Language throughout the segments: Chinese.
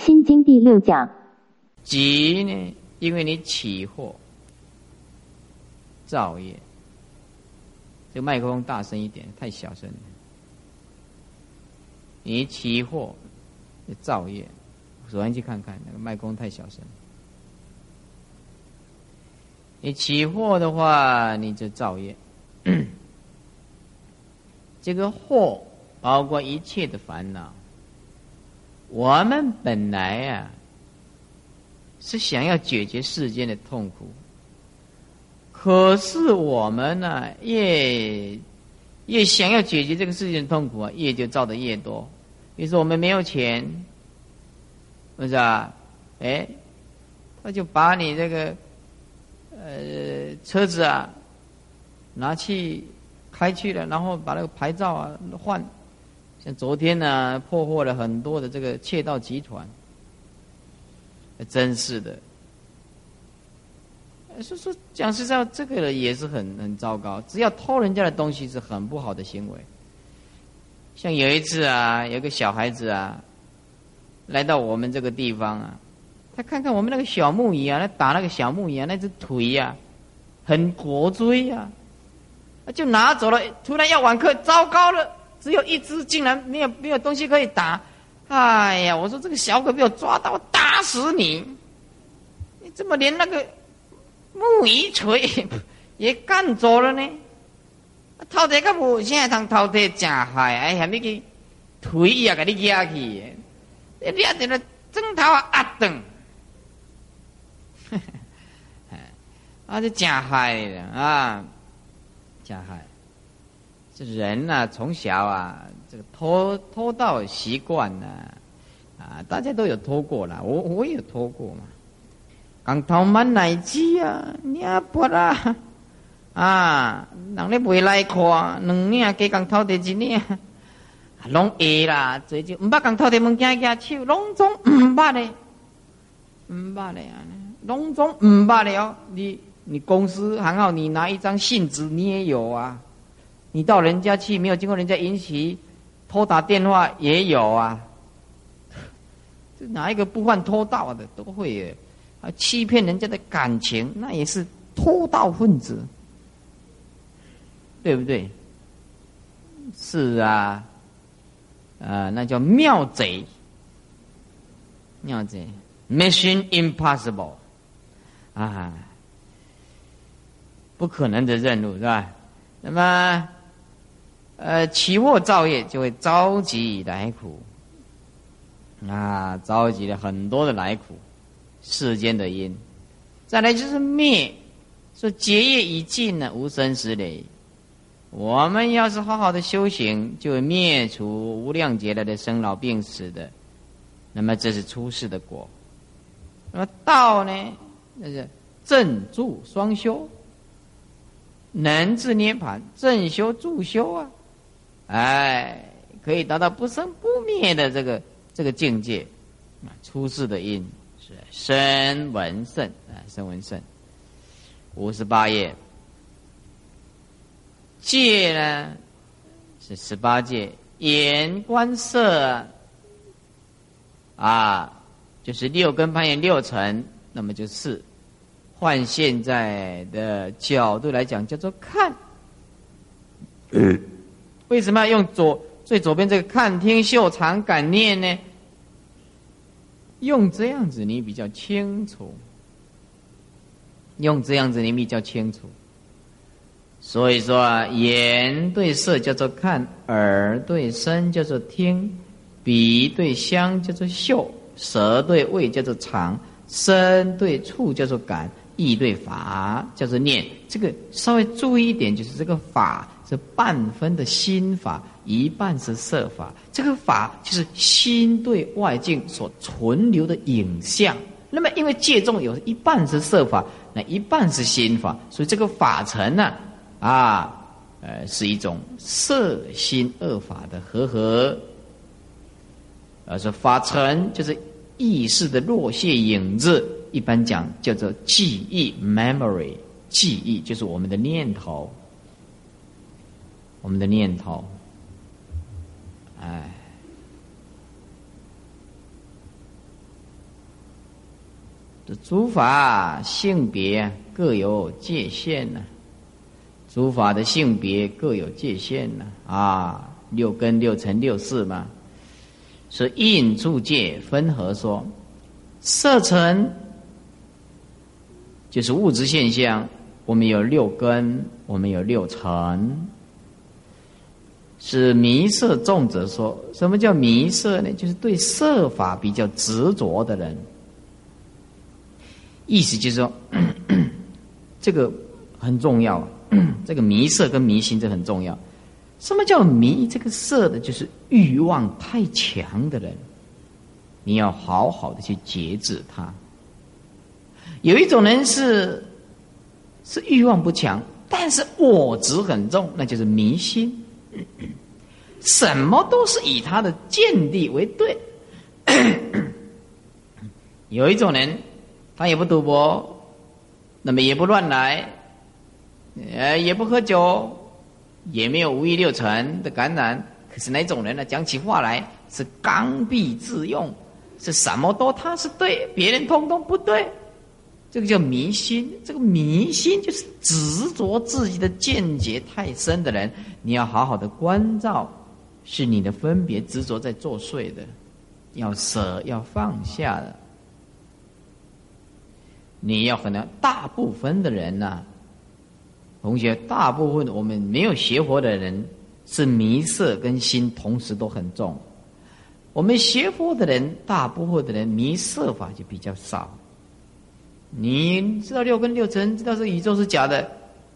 心经第六讲，急呢，因为你起惑造业。这个麦克风大声一点，太小声了。你起惑造业，首先去看看那个麦克风太小声。你起惑的话，你就造业。这个惑包括一切的烦恼。我们本来啊，是想要解决世间的痛苦，可是我们呢，越越想要解决这个世间的痛苦啊，越就造的越多。比如说我们没有钱，不是啊？哎，他就把你这个呃车子啊拿去开去了，然后把那个牌照啊换。像昨天呢，破获了很多的这个窃盗集团，真是的。说说讲实在，这个也是很很糟糕。只要偷人家的东西，是很不好的行为。像有一次啊，有个小孩子啊，来到我们这个地方啊，他看看我们那个小木椅啊，他打那个小木椅啊，那只腿呀，很国锥呀，就拿走了。突然要晚课，糟糕了！只有一只，竟然没有没有东西可以打，哎呀！我说这个小鬼被我抓到，我打死你！你怎么连那个木鱼锤 也干走了呢？偷这个木，现在当偷这真害！哎呀，你去腿也给你压去，你抓到了枕头啊等，啊，这真害的啊，真害！人呐，从小啊，这个偷偷盗习惯呢，啊，大家都有偷过了，我我也偷过嘛。刚偷满奶鸡啊，两拨啦，啊，人咧未来看，两领加刚偷的一领，拢会啦，最就唔捌刚偷的物件举手，拢总 唔捌咧，唔捌咧啊，拢总唔捌咧哦。你你公司还好，你拿一张信纸，你也有啊。你到人家去，没有经过人家允许，偷打电话也有啊。这 哪一个不犯偷盗的都会，啊，欺骗人家的感情，那也是偷盗分子，对不对？是啊，啊，那叫妙贼，妙贼，Mission Impossible，啊，不可能的任务是吧？那么。呃，起卧造业就会召集来苦，啊，召集了很多的来苦，世间的因。再来就是灭，说结业已尽了，无生死累。我们要是好好的修行，就会灭除无量劫来的生老病死的。那么这是出世的果。那么道呢？那是正助双修，能治涅盘，正修助修啊。哎，可以达到不生不灭的这个这个境界，啊，出世的因是。声闻圣啊，声闻圣，五十八页，戒呢是十八戒，眼观色。啊，就是六根攀缘六尘，那么就是，换现在的角度来讲，叫做看。为什么要用左最左边这个看听嗅尝感念呢？用这样子你比较清楚，用这样子你比较清楚。所以说，啊眼对色叫做看，耳对声叫做听，鼻对香叫做嗅，舌对味叫做尝，身对触叫做感，意对法叫做念。这个稍微注意一点，就是这个法。这半分的心法，一半是色法。这个法就是心对外境所存留的影像。那么，因为戒中有一半是色法，那一半是心法，所以这个法尘呢，啊，呃，是一种色心二法的合合。而说法尘就是意识的落谢影子，一般讲叫做记忆 （memory）。记忆就是我们的念头。我们的念头，哎，这诸法性别各有界限呢，诸法的性别各有界限呢。啊，六根六尘六识嘛，是印住界分合说，色尘就是物质现象，我们有六根，我们有六尘。是迷色重者说，什么叫迷色呢？就是对色法比较执着的人。意思就是说，这个很重要，这个迷色跟迷心这很重要。什么叫迷这个色的？就是欲望太强的人，你要好好的去节制他。有一种人是是欲望不强，但是我执很重，那就是迷心。什么都是以他的见地为对。有一种人，他也不赌博，那么也不乱来，呃，也不喝酒，也没有五欲六尘的感染。可是那种人呢，讲起话来是刚愎自用，是什么都他是对，别人通通不对。这个叫迷心，这个迷心就是执着自己的见解太深的人，你要好好的关照，是你的分别执着在作祟的，要舍要放下的。你要可能大部分的人呐，同学，大部分我们没有学佛的人是迷色跟心同时都很重，我们学佛的人，大部分的人迷色法就比较少。你知道六根六尘，知道这宇宙是假的，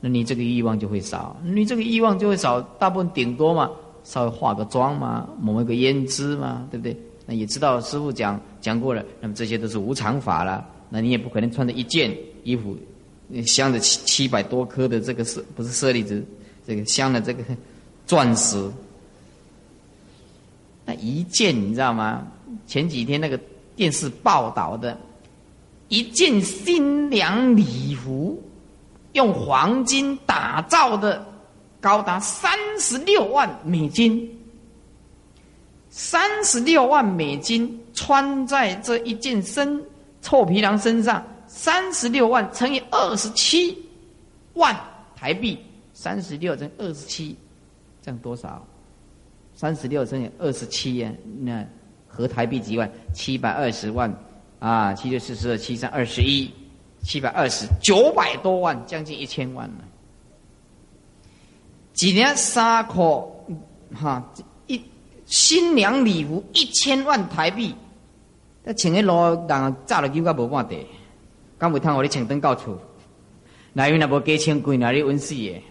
那你这个欲望就会少，你这个欲望就会少。大部分顶多嘛，稍微化个妆嘛，抹一个胭脂嘛，对不对？那也知道师傅讲讲过了，那么这些都是无常法了。那你也不可能穿着一件衣服，镶着七七百多颗的这个是不是舍利子？这个镶的这个 钻石，那一件你知道吗？前几天那个电视报道的。一件新娘礼服，用黄金打造的，高达三十六万美金。三十六万美金穿在这一件身臭皮囊身上，三十六万乘以二十七万台币，三十六乘二十七，这样多少？三十六乘以二十七呀，那合台币几万？七百二十万。啊，七六四十二，七三二十一，七百二十九百多万，将近一千万了。几年三颗，哈，一新娘礼服一千万台币，那请个老人炸了酒，甲无半地，敢会通我你请灯到处，哪有那无几千贵，哪里温死耶？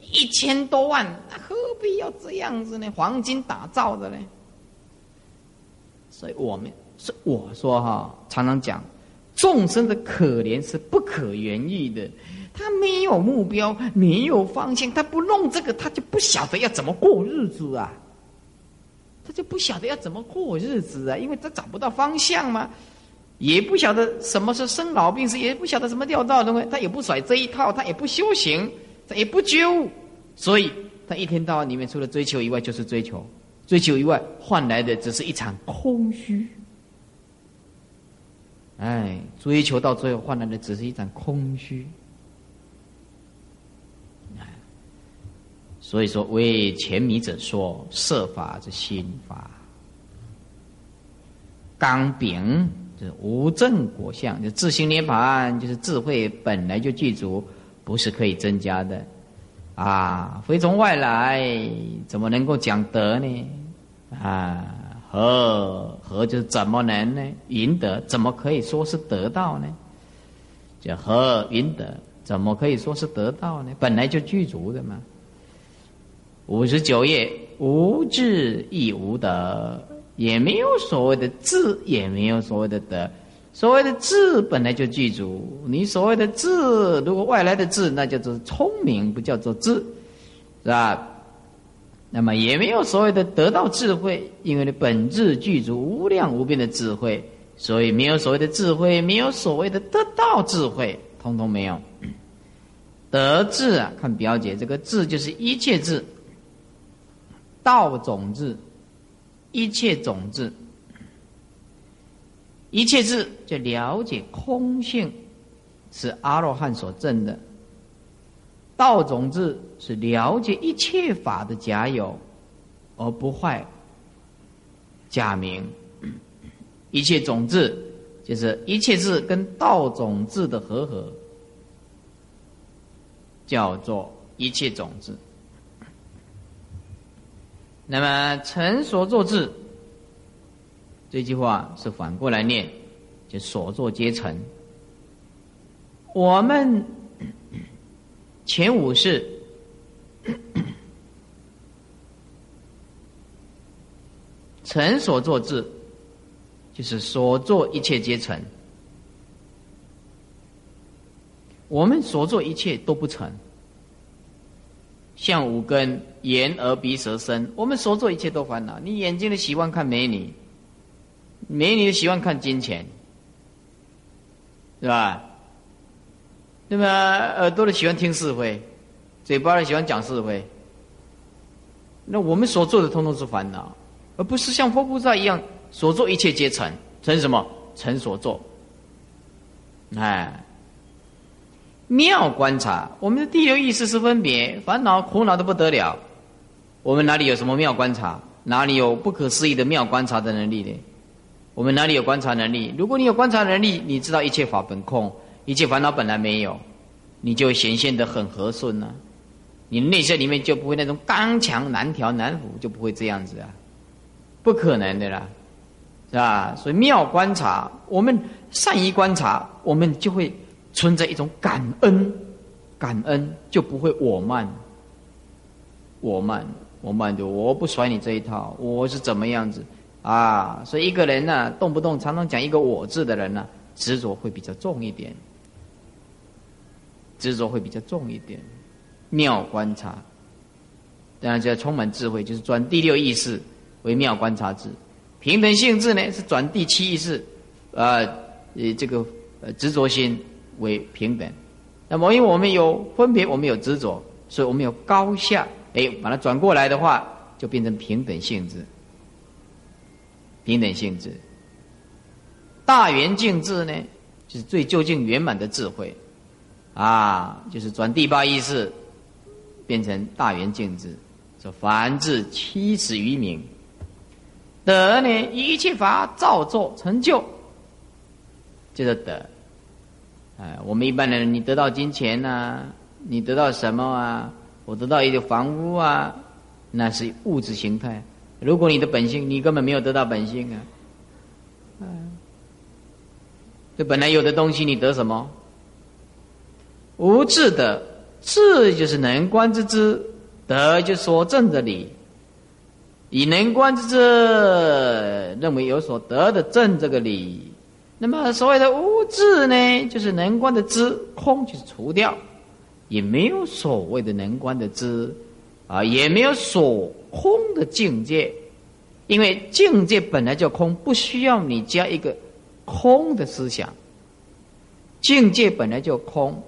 一千多万，那何必要这样子呢？黄金打造的呢？所以我们。是我说哈，常常讲，众生的可怜是不可言喻的。他没有目标，没有方向，他不弄这个，他就不晓得要怎么过日子啊。他就不晓得要怎么过日子啊，因为他找不到方向嘛，也不晓得什么是生老病死，也不晓得什么掉道东西，他也不甩这一套，他也不修行，他也不究，所以他一天到晚里面除了追求以外就是追求，追求以外换来的只是一场空虚。哎，追求到最后换来的只是一场空虚。所以说为前迷者说设法之心法，刚禀就是无正果相，就自心涅盘，就是智慧本来就具足，不是可以增加的，啊，非从外来，怎么能够讲德呢？啊。和和就是怎么能呢？赢得怎么可以说是得到呢？叫和赢得怎么可以说是得到呢？本来就具足的嘛。五十九页，无智亦无德，也没有所谓的智，也没有所谓的德。所谓的智本来就具足，你所谓的智，如果外来的智，那叫做聪明，不叫做智，是吧？那么也没有所谓的得到智慧，因为你本质具足无量无边的智慧，所以没有所谓的智慧，没有所谓的得到智慧，通通没有。得智啊，看表姐，这个智就是一切智，道种智，一切种智，一切智就了解空性，是阿罗汉所证的。道种智是了解一切法的假有，而不坏假名。一切种智就是一切智跟道种智的合合，叫做一切种智。那么成所作智，这句话是反过来念，就所作皆成。我们前五是 成所作智，就是所作一切皆成。我们所做一切都不成。像五根眼耳鼻舌身，我们所做一切都烦恼。你眼睛的喜欢看美女，美女的喜欢看金钱，是吧？那么耳朵的喜欢听是非，嘴巴的喜欢讲是非。那我们所做的通通是烦恼，而不是像佛菩萨一样所做一切皆成，成什么？成所作。哎。妙观察，我们的第六意识是分别，烦恼苦恼的不得了。我们哪里有什么妙观察？哪里有不可思议的妙观察的能力呢？我们哪里有观察能力？如果你有观察能力，你知道一切法本空，一切烦恼本来没有，你就显现的很和顺呢。你内在里面就不会那种刚强难调难服，就不会这样子啊，不可能的啦，是吧？所以妙观察，我们善于观察，我们就会。存在一种感恩，感恩就不会我慢，我慢，我慢就我不甩你这一套，我是怎么样子啊？所以一个人呢，动不动常常讲一个我字的人呢，执着会比较重一点，执着会比较重一点。妙观察，当然就要充满智慧，就是转第六意识为妙观察智，平等性质呢是转第七意识，啊，呃，这个呃执着心。为平等，那么因为我们有分别，我们有执着，所以我们有高下。哎，把它转过来的话，就变成平等性质。平等性质，大圆净智呢，就是最究竟圆满的智慧，啊，就是转第八意识，变成大圆净智，说凡至七十余名，得呢一切法造作成就，就是得。哎，我们一般人，你得到金钱呐，你得到什么啊？我得到一个房屋啊，那是物质形态。如果你的本性，你根本没有得到本性啊。嗯，这本来有的东西，你得什么？无智的智就是能观之知，德就所证的理。以能观之知，认为有所得的证这个理。那么所谓的无智呢，就是能观的知，空就是除掉，也没有所谓的能观的知，啊，也没有所空的境界，因为境界本来就空，不需要你加一个空的思想。境界本来就空，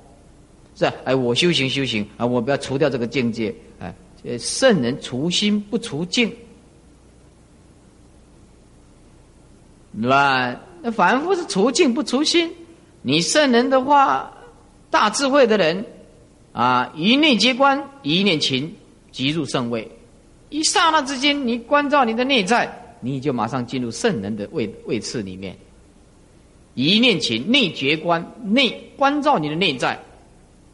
是哎，我修行修行啊，我不要除掉这个境界，哎，圣人除心不除境，那。那凡夫是除境不除心，你圣人的话，大智慧的人，啊，一念皆观，一念勤，即入圣位。一刹那之间，你关照你的内在，你就马上进入圣人的位位次里面。一念勤，内觉观，内关照你的内在，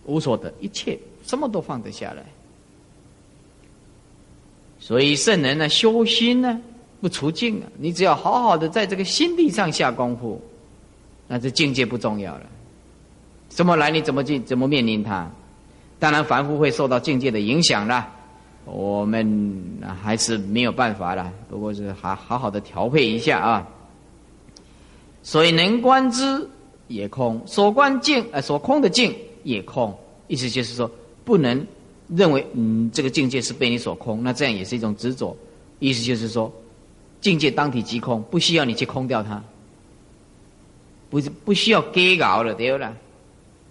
无所得，一切什么都放得下来。所以圣人呢，修心呢。不除境啊！你只要好好的在这个心地上下功夫，那这境界不重要了。怎么来？你怎么进？怎么面临它？当然，凡夫会受到境界的影响啦。我们还是没有办法了。不过是好好好的调配一下啊。所以能观之也空，所观境呃所空的境也空。意思就是说，不能认为嗯这个境界是被你所空，那这样也是一种执着。意思就是说。境界当体即空，不需要你去空掉它，不是不需要给搞了，对了，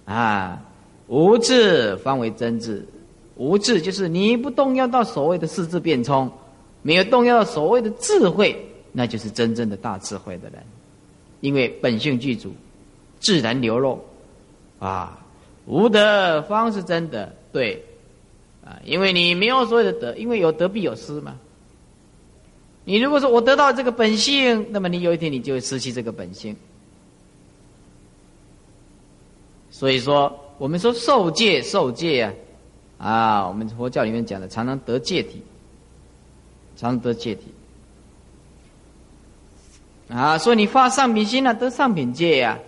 啊，无智方为真智，无智就是你不动摇到所谓的四智变冲，没有动摇到所谓的智慧，那就是真正的大智慧的人。因为本性具足，自然流露，啊，无德方是真德，对，啊，因为你没有所有的德，因为有德必有失嘛。你如果说我得到这个本性，那么你有一天你就会失去这个本性。所以说，我们说受戒受戒啊，啊，我们佛教里面讲的，常常得戒体，常得戒体。啊，说你发上品心啊，得上品戒呀，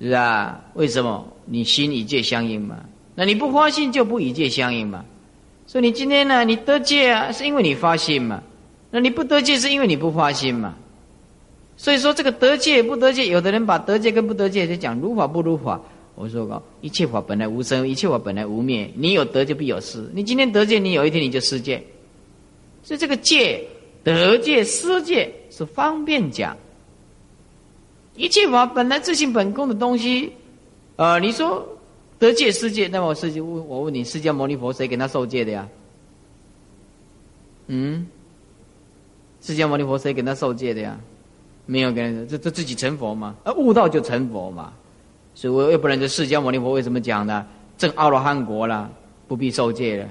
是吧？为什么？你心与戒相应嘛。那你不发心就不与戒相应嘛。所以你今天呢，你得戒啊，是因为你发心嘛。那你不得戒是因为你不发心嘛。所以说这个得戒不得戒，有的人把得戒跟不得戒就讲如法不如法。我说过，一切法本来无生，一切法本来无灭。你有得就必有失。你今天得戒，你有一天你就失戒。所以这个戒。得戒失戒是方便讲，一切法本来自性本空的东西，呃，你说得戒失界，那么我释迦问，我问你，释迦牟尼佛谁给他受戒的呀？嗯，释迦牟尼佛谁给他受戒的呀？没有跟这这自己成佛嘛？啊，悟道就成佛嘛？所以我又不然这释迦牟尼佛为什么讲呢？证阿罗汉国了，不必受戒了。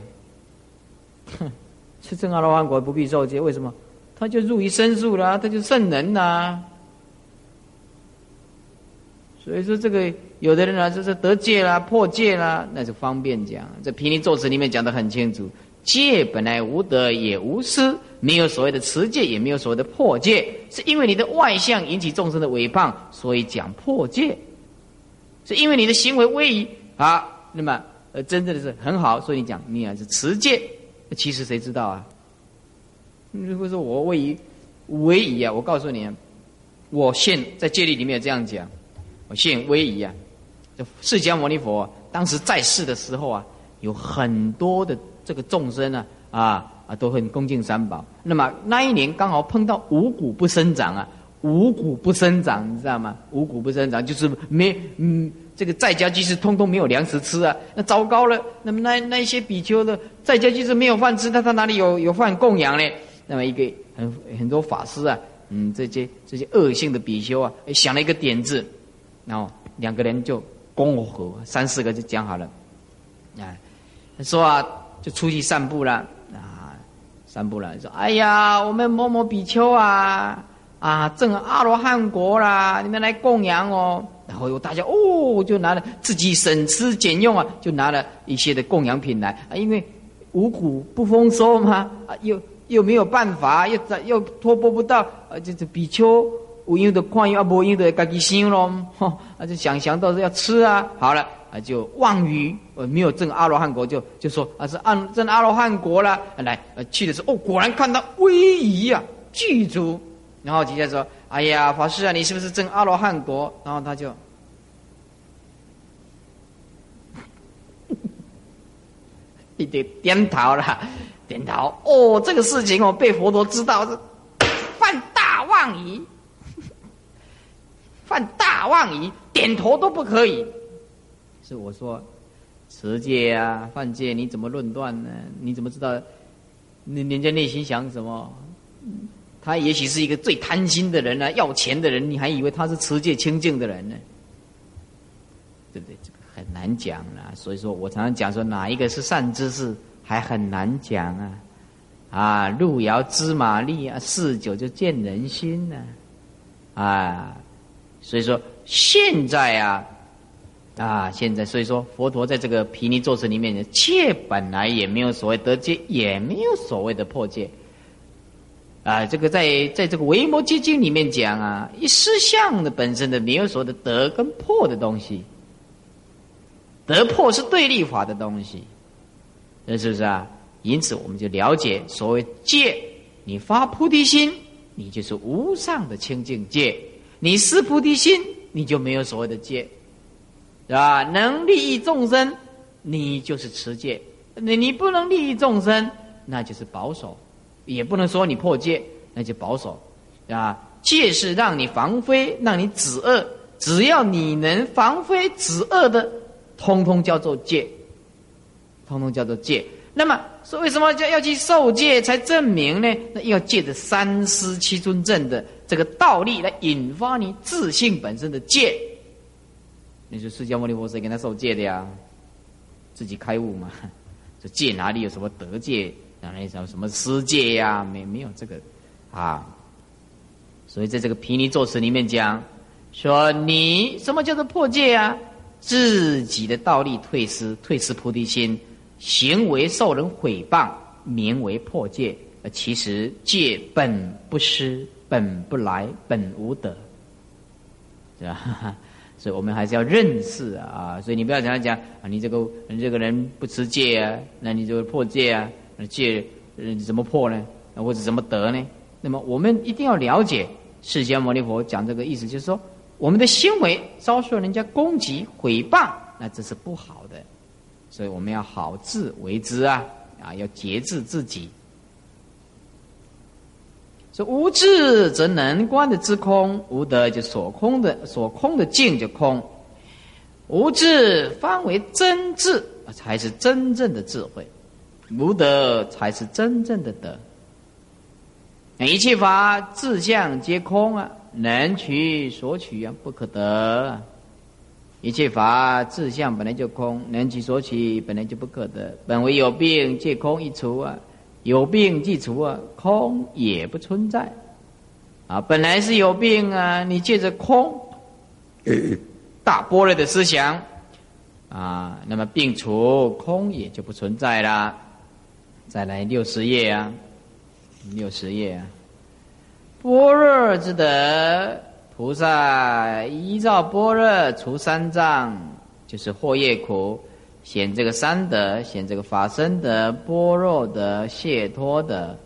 哼，是证阿罗汉国不必受戒，为什么？他就入于深处了，他就圣人呐。所以说，这个有的人啊，就是得戒啦、破戒啦，那就方便讲。这《毗尼咒词》里面讲的很清楚：戒本来无德也无失，没有所谓的持戒，也没有所谓的破戒，是因为你的外相引起众生的诽谤，所以讲破戒。是因为你的行为威仪啊，那么呃，真正的是很好，所以你讲你啊是持戒。其实谁知道啊？如果说我位于威仪啊，我告诉你，我现在戒律里面这样讲，现威仪啊，这释迦牟尼佛当时在世的时候啊，有很多的这个众生啊，啊啊都很恭敬三宝。那么那一年刚好碰到五谷不生长啊，五谷不生长，你知道吗？五谷不生长就是没嗯，这个在家居士通通没有粮食吃啊，那糟糕了。那么那那一些比丘的在家居士没有饭吃，他他哪里有有饭供养呢？那么一个很很多法师啊，嗯，这些这些恶性的比丘啊，想了一个点子，然后两个人就共和三四个就讲好了，啊，说啊，就出去散步了啊，散步了，说哎呀，我们某某比丘啊，啊，正阿罗汉国啦，你们来供养哦，然后有大家哦，就拿了自己省吃俭用啊，就拿了一些的供养品来。啊，因为五谷不丰收嘛，啊又。又没有办法，又又托钵不到，啊，就这比丘无用的矿又啊，无用的自己想咯，哈，啊就想想到是要吃啊，好了啊就妄语，呃没有证阿罗汉国，就就说啊是按证阿罗汉国了，来呃去的时候哦果然看到威仪啊具足，然后直接说哎呀法师啊你是不是证阿罗汉国？然后他就，一点点头了。点头。哦，这个事情哦，被佛陀知道是犯大妄语，犯大妄疑，点头都不可以。是我说持戒啊，犯戒，你怎么论断呢？你怎么知道你人家内心想什么？他也许是一个最贪心的人呢，要钱的人，你还以为他是持戒清净的人呢？对不对？这个很难讲啊。所以说我常常讲说，哪一个是善知识？还很难讲啊，啊，路遥知马力啊，事久就见人心呢，啊，所以说现在啊，啊，现在所以说佛陀在这个毗尼座词里面，戒本来也没有所谓得戒，也没有所谓的破戒，啊，这个在在这个维摩诘经里面讲啊，一思相的本身的没有所谓的得跟破的东西，得破是对立法的东西。那是不是啊？因此，我们就了解所谓戒，你发菩提心，你就是无上的清净戒；你是菩提心，你就没有所谓的戒，是吧？能利益众生，你就是持戒；你你不能利益众生，那就是保守，也不能说你破戒，那就保守，啊？戒是让你防非，让你止恶，只要你能防非止恶的，通通叫做戒。通通叫做戒。那么说，为什么叫要去受戒才证明呢？那要戒的三思七尊正的这个道力来引发你自信本身的戒。你说释迦牟尼佛谁跟他受戒的呀？自己开悟嘛？这戒哪里有什么得戒？哪里什么什么施戒呀？没没有这个啊？所以在这个毗尼咒词里面讲说，你什么叫做破戒啊？自己的道力退失，退失菩提心，行为受人毁谤，名为破戒。而其实戒本不失，本不来，本无德，是吧？所以我们还是要认识啊！所以你不要讲讲啊，你这个你这个人不持戒啊，那你就破戒啊？那戒你怎么破呢？或者怎么得呢？那么我们一定要了解释迦牟尼佛讲这个意思，就是说。我们的行为遭受人家攻击、毁谤，那这是不好的，所以我们要好自为之啊！啊，要节制自己。说无智则能观的之空，无德就所空的所空的境就空。无智方为真智，才是真正的智慧；无德才是真正的德。一切法自相皆空啊！能取所取啊，不可得。一切法自相本来就空，能取所取本来就不可得。本为有病，借空一除啊，有病即除啊，空也不存在。啊，本来是有病啊，你借着空，大波若的思想啊，那么病除，空也就不存在了。再来六十页啊，六十页啊。般若之德，菩萨依照般若除三障，就是惑业苦，显这个三德，显这个法身德、般若的解脱的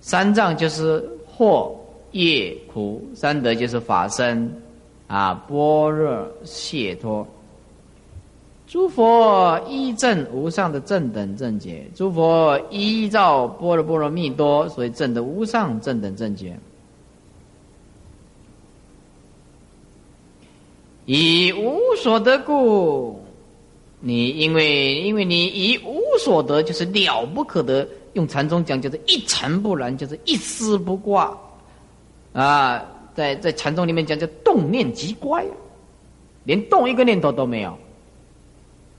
三藏就是惑业苦，三德就是法身啊，般若解脱。诸佛依正无上的正等正觉，诸佛依照般若波罗蜜多，所以正的无上正等正觉。以无所得故，你因为因为你以无所得，就是了不可得。用禅宗讲，就是一尘不染，就是一丝不挂。啊，在在禅宗里面讲，叫动念即乖，连动一个念头都没有，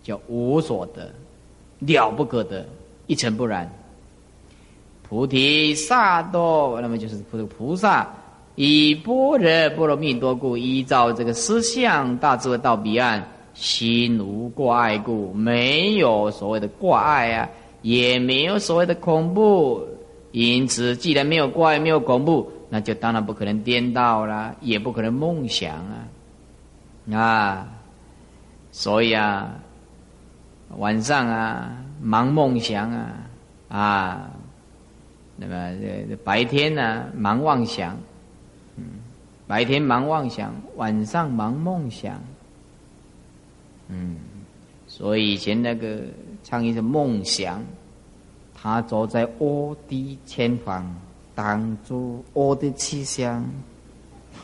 叫无所得，了不可得，一尘不染。菩提萨埵，那么就是菩菩萨。以般若波罗蜜多故，依照这个思想大智慧到彼岸，心无挂碍故，没有所谓的挂碍啊，也没有所谓的恐怖。因此，既然没有挂碍，没有恐怖，那就当然不可能颠倒了，也不可能梦想啊啊！所以啊，晚上啊忙梦想啊啊，那么这白天呢忙妄想。白天忙妄想，晚上忙梦想。嗯，所以以前那个唱一首《梦想》，他坐在我的前方，挡住我的气象。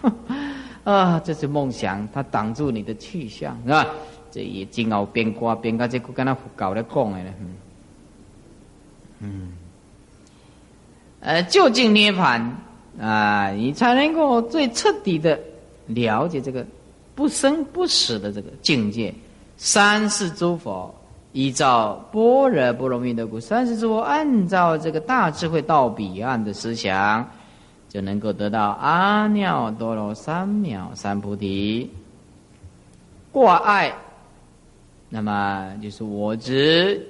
啊，这是梦想，他挡住你的去向，是吧？这也煎熬边挂边个，这个跟他搞的讲的了。嗯，呃，就近涅盘。啊，你才能够最彻底的了解这个不生不死的这个境界。三世诸佛依照般若波罗蜜多故，三世诸佛按照这个大智慧到彼岸的思想，就能够得到阿耨多罗三藐三菩提。挂碍，那么就是我执，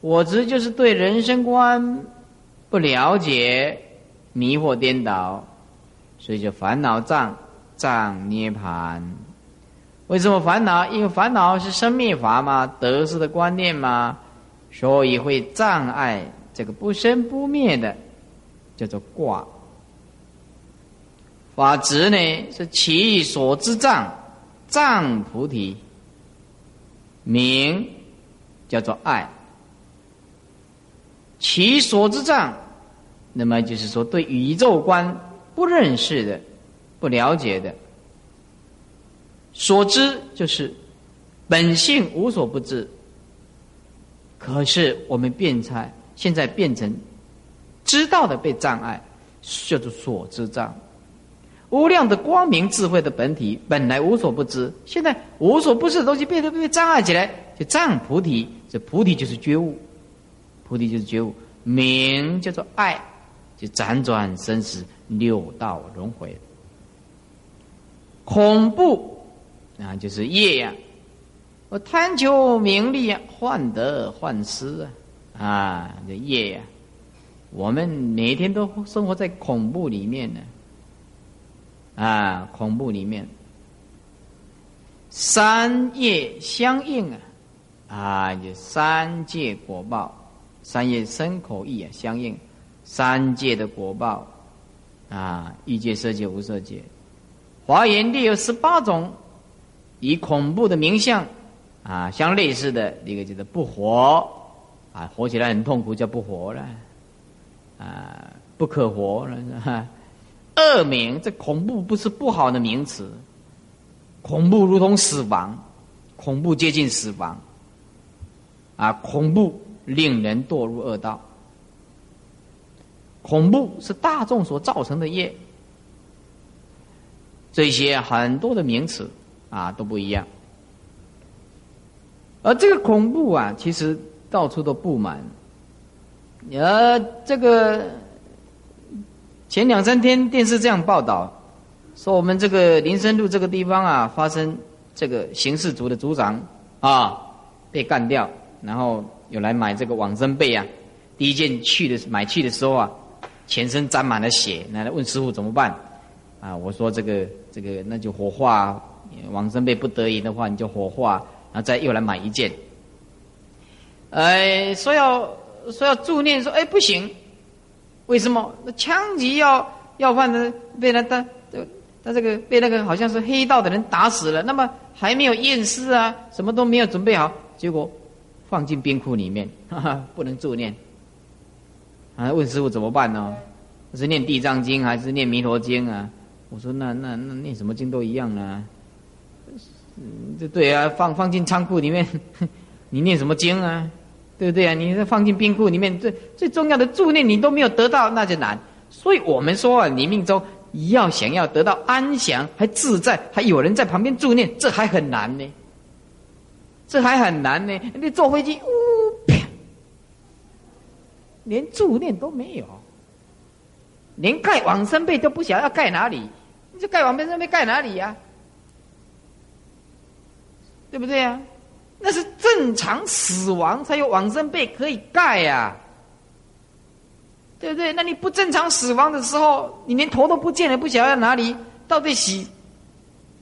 我执就是对人生观不了解。迷惑颠倒，所以就烦恼障障涅盘。为什么烦恼？因为烦恼是生灭法嘛，得失的观念嘛，所以会障碍这个不生不灭的，叫做挂。法执呢是其所之障，障菩提，名叫做爱，其所之障。那么就是说，对宇宙观不认识的、不了解的，所知就是本性无所不知。可是我们变才现在变成知道的被障碍，叫做所知障。无量的光明智慧的本体本来无所不知，现在无所不知的东西被它被障碍起来，就障菩提。这菩提就是觉悟，菩提就是觉悟，明叫做爱，就辗转生死六道轮回。恐怖啊，就是业呀！我贪求名利啊，患得患失啊，啊，这业呀！我们每天都生活在恐怖里面呢。啊，恐怖里面，三业相应啊，啊，就三界果报，三业身口意啊相应，三界的果报，啊，欲界、色界、无色界，华严地有十八种，以恐怖的名相啊相类似的一个叫做不活，啊，活起来很痛苦，叫不活了，啊，不可活了，是吧？恶名，这恐怖不是不好的名词。恐怖如同死亡，恐怖接近死亡。啊，恐怖令人堕入恶道。恐怖是大众所造成的业。这些很多的名词啊都不一样。而这个恐怖啊，其实到处都布满。呃，这个。前两三天电视这样报道，说我们这个林森路这个地方啊，发生这个刑事组的组长啊被干掉，然后有来买这个往生被啊。第一件去的买去的时候啊，全身沾满了血，来问师傅怎么办？啊，我说这个这个那就火化，往生被不得已的话你就火化，然后再又来买一件。哎，说要说要助念，说哎不行。为什么？那枪击要要犯的被他他他这个被那个好像是黑道的人打死了，那么还没有验尸啊，什么都没有准备好，结果放进冰库里面，哈哈，不能助念。啊，问师傅怎么办呢？是念地藏经还是念弥陀经啊？我说那那那念什么经都一样啊。嗯，这对啊，放放进仓库里面，你念什么经啊？对不对啊？你这放进冰库里面，最最重要的助念你都没有得到，那就难。所以我们说啊，你命中要想要得到安详、还自在，还有人在旁边助念，这还很难呢。这还很难呢。你坐飞机，呜啪，连助念都没有，连盖往生被都不晓要盖哪里，你这盖往生被盖哪里呀？对不对呀？那是正常死亡才有往生被可以盖呀，对不对？那你不正常死亡的时候，你连头都不见了，不晓得在哪里到底洗，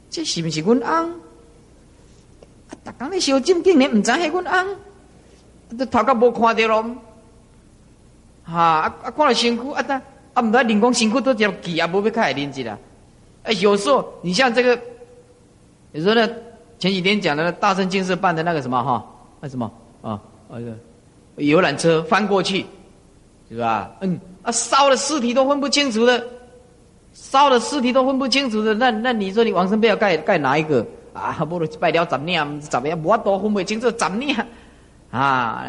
这是不是阮翁？啊，大刚咧小金竟然唔知系阮翁，都头壳无看到咯。哈啊啊，看了辛苦啊，但啊唔得，人工辛苦都叫记啊，无要开连接啦。哎，有时候你像这个，有时候呢。前几天讲的大圣净士办的那个什么哈，那什么啊，那个游览车翻过去，是吧？嗯，啊，烧的尸体都分不清楚的，烧的尸体都分不清楚的，那那你说你往生被要盖盖哪一个啊？不如拜了怎么念，怎么样？我都分不清楚怎么念啊？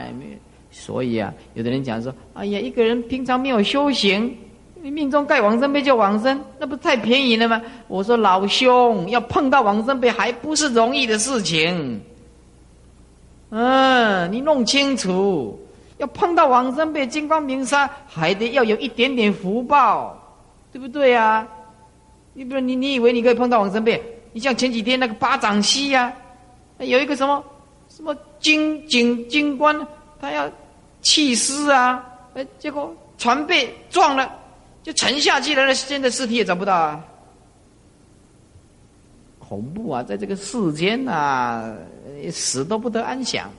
所以啊，有的人讲说，哎呀，一个人平常没有修行。你命中盖往生被就往生，那不太便宜了吗？我说老兄，要碰到往生被还不是容易的事情。嗯，你弄清楚，要碰到往生被金光明沙，还得要有一点点福报，对不对呀？你比如你你以为你可以碰到往生被？你像前几天那个巴掌溪呀，有一个什么什么金警金官，他要弃尸啊，哎，结果船被撞了。就沉下去了，那现在尸体也找不到啊！恐怖啊，在这个世间呐，死都不得安详，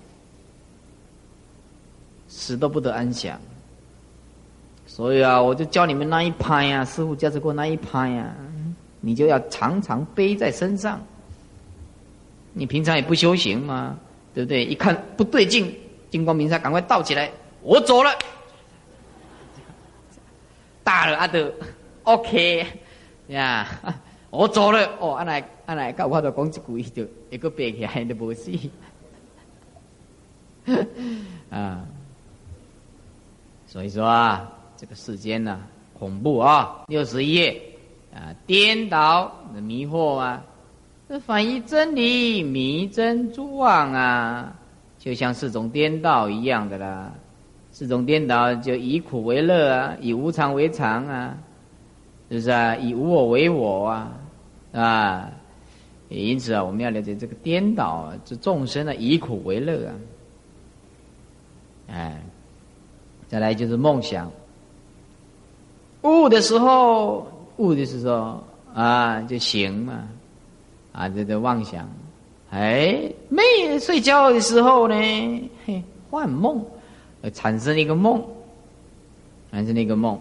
死都不得安详。所以啊，我就教你们那一拍呀，师傅教着过那一拍呀，你就要常常背在身上。你平常也不修行嘛，对不对？一看不对劲，金光明沙，赶快倒起来，我走了。大了阿德，OK 呀，我走了哦，阿来阿来，我就讲一句就一个背起来都无事。啊，所以说啊，这个世间呢恐怖啊，六十一页啊，颠倒迷惑啊，这反于真理迷真诸妄啊，就像四种颠倒一样的啦。四种颠倒就以苦为乐啊，以无常为常啊，是不是啊？以无我为我啊，啊，因此啊，我们要了解这个颠倒，这众生呢，以苦为乐啊，哎，再来就是梦想，悟的时候，悟的是说啊，就行嘛，啊，这个妄想，哎，没睡觉的时候呢，嘿，幻梦。产生了一个梦，产生一个梦，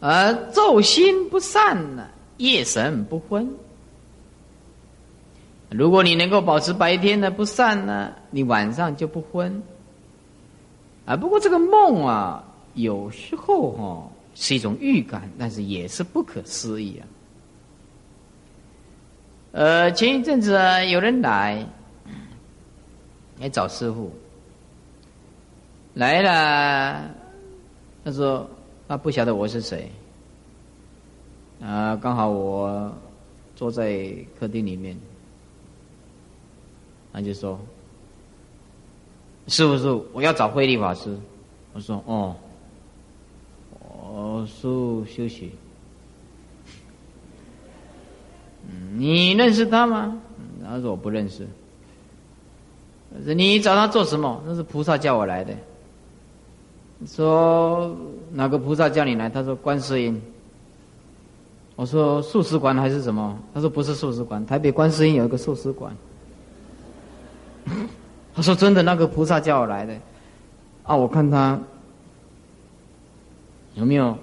而昼心不散呢，夜神不昏。如果你能够保持白天的不散呢，你晚上就不昏。啊，不过这个梦啊，有时候哈是一种预感，但是也是不可思议啊。呃，前一阵子，有人来来找师傅。来了，他说他不晓得我是谁，啊，刚好我坐在客厅里面，他就说：“师傅师傅，我要找慧利法师。”我说：“哦，我叔休息。”你认识他吗？他说我不认识。你找他做什么？那是菩萨叫我来的。说哪个菩萨叫你来？他说观世音。我说素食馆还是什么？他说不是素食馆，台北观世音有一个素食馆。他说真的，那个菩萨叫我来的。啊，我看他有没有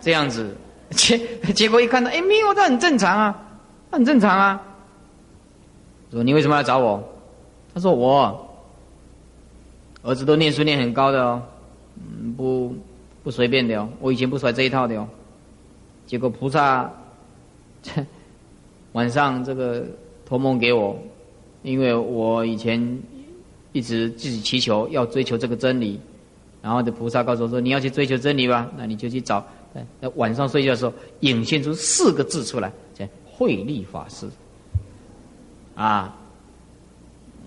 这样子？结 结果一看到，哎，没有，这很正常啊，很正常啊。说你为什么要找我？他说我。儿子都念书念很高的哦，嗯，不不随便的哦。我以前不甩这一套的哦。结果菩萨 晚上这个托梦给我，因为我以前一直自己祈求要追求这个真理，然后的菩萨告诉我说：“你要去追求真理吧，那你就去找。”那晚上睡觉的时候，涌现出四个字出来，叫慧利法师。啊，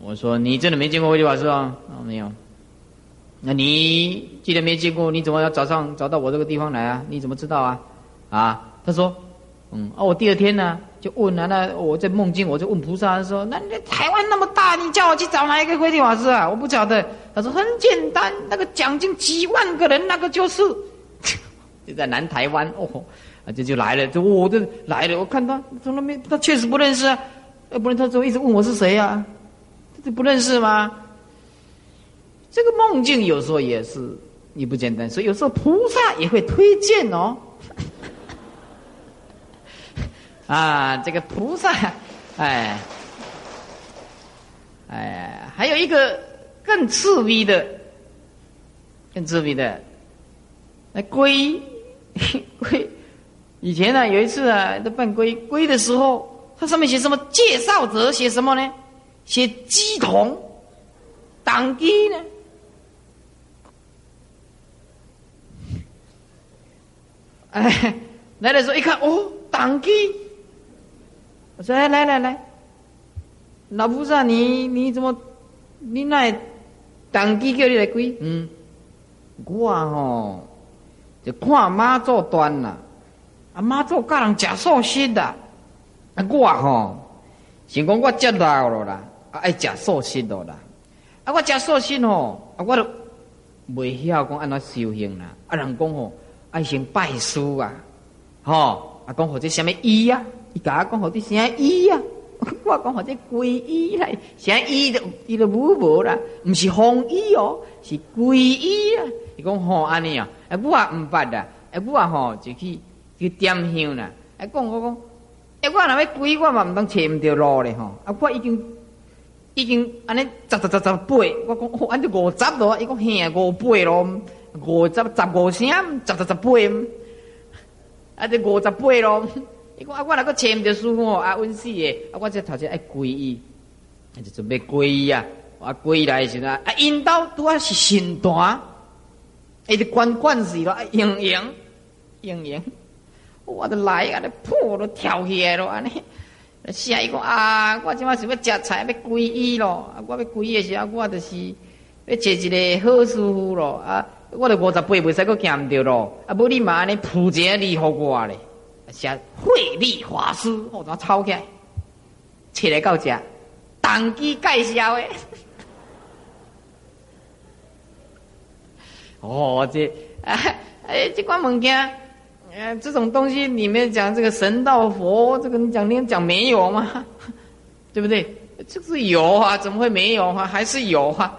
我说你真的没见过慧利法师啊？啊，没有。那你既然没见过，你怎么要早上找到我这个地方来啊？你怎么知道啊？啊？他说，嗯，啊，我第二天呢就问啊，那我在梦境，我就问菩萨说，那你台湾那么大，你叫我去找哪一个慧地法师啊？我不晓得。他说很简单，那个奖金几万个人，那个就是，就在南台湾哦，啊，这就来了，就我这来了，我看他从来没，他确实不认识啊，要不然他怎么一直问我是谁啊？这不认识吗？这个梦境有时候也是你不简单，所以有时候菩萨也会推荐哦。啊，这个菩萨，哎，哎，还有一个更刺逼的，更刺逼的，那龟 龟，以前呢有一次啊，在办龟龟的时候，它上面写什么介绍者写什么呢？写鸡同党鸡呢？哎，来的时候一看，哦，党机。我说：“哎来来来，老菩萨，你你怎么，你那党机叫你来归？嗯，我吼就看妈祖端啦，啊妈祖教人食素食的，啊我吼想讲我接老了啦，啊爱食素食的啦，啊我食素食吼，啊我都未晓讲安怎修行啦，啊人讲吼。”爱先拜师啊，吼！啊，讲或者什么医啊？伊甲我讲或者什么衣啊？我讲或者皈依来，什么衣都伊都无无啦，毋是红衣哦，是皈依啊！伊讲吼安尼啊，啊我也毋捌啦，啊我啊吼就去去点香啦，啊讲我讲，啊我若要皈，我嘛毋当找毋着路咧吼，啊我已经已经安尼十十十十八，我讲哦，安尼五十咯，伊讲嘿五八咯。五十十五声，十十十八，啊！这五十八咯。伊讲啊，我那个签着书哦，啊，温死的，啊，我这头先爱皈依，就准备皈依啊。我皈来时啊，啊，引导拄啊是神坛，哎，这关关死了，赢赢赢赢，我都来啊，这 破都跳起来了，安尼。下一个啊，我即马想要食菜，要皈依咯。啊，我要皈依的时候，我就是要找一个好师傅咯。啊，我都五十八袂使搁见唔着咯。啊，无你妈安尼铺一个礼互我咧，写慧利法师，我怎抄起来，切来到这，当机介绍诶。哦，这哎哎，这款物件。呃，这种东西里面讲这个神道佛，这个你讲你讲没有吗？对不对？就是有啊，怎么会没有啊？还是有啊！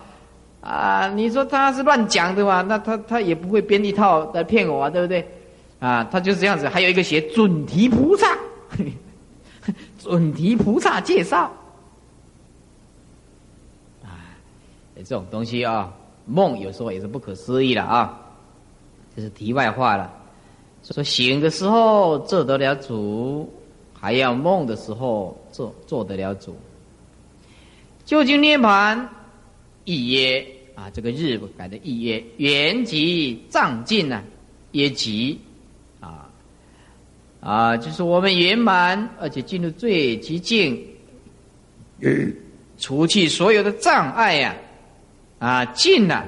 啊，你说他是乱讲的嘛？那他他也不会编一套来骗我啊，对不对？啊，他就是这样子。还有一个写准提菩萨，准提菩萨介绍啊，这种东西啊，梦有时候也是不可思议的啊，这是题外话了。说醒的时候做得了主，还要梦的时候做做得了主。究竟涅盘一曰啊，这个日改的一曰，圆即藏尽呢，也即啊啊，就是我们圆满，而且进入最极境，除去所有的障碍呀啊，尽了，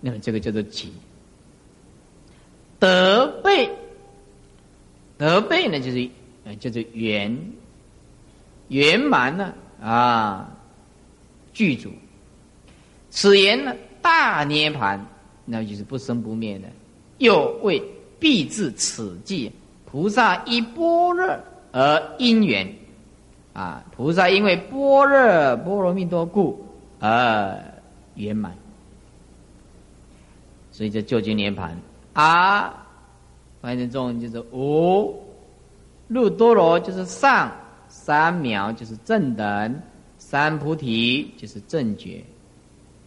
那么这个叫做极德备，德备呢，就是呃，叫做圆圆满呢啊，具足。此言呢，大涅盘，那就是不生不灭的。又为必至此际，菩萨依般若而因缘啊，菩萨因为般若波罗蜜多故而圆满。所以这究竟涅盘啊。翻译成中文就是无入多罗，就是上三藐就是正等三菩提就是正觉，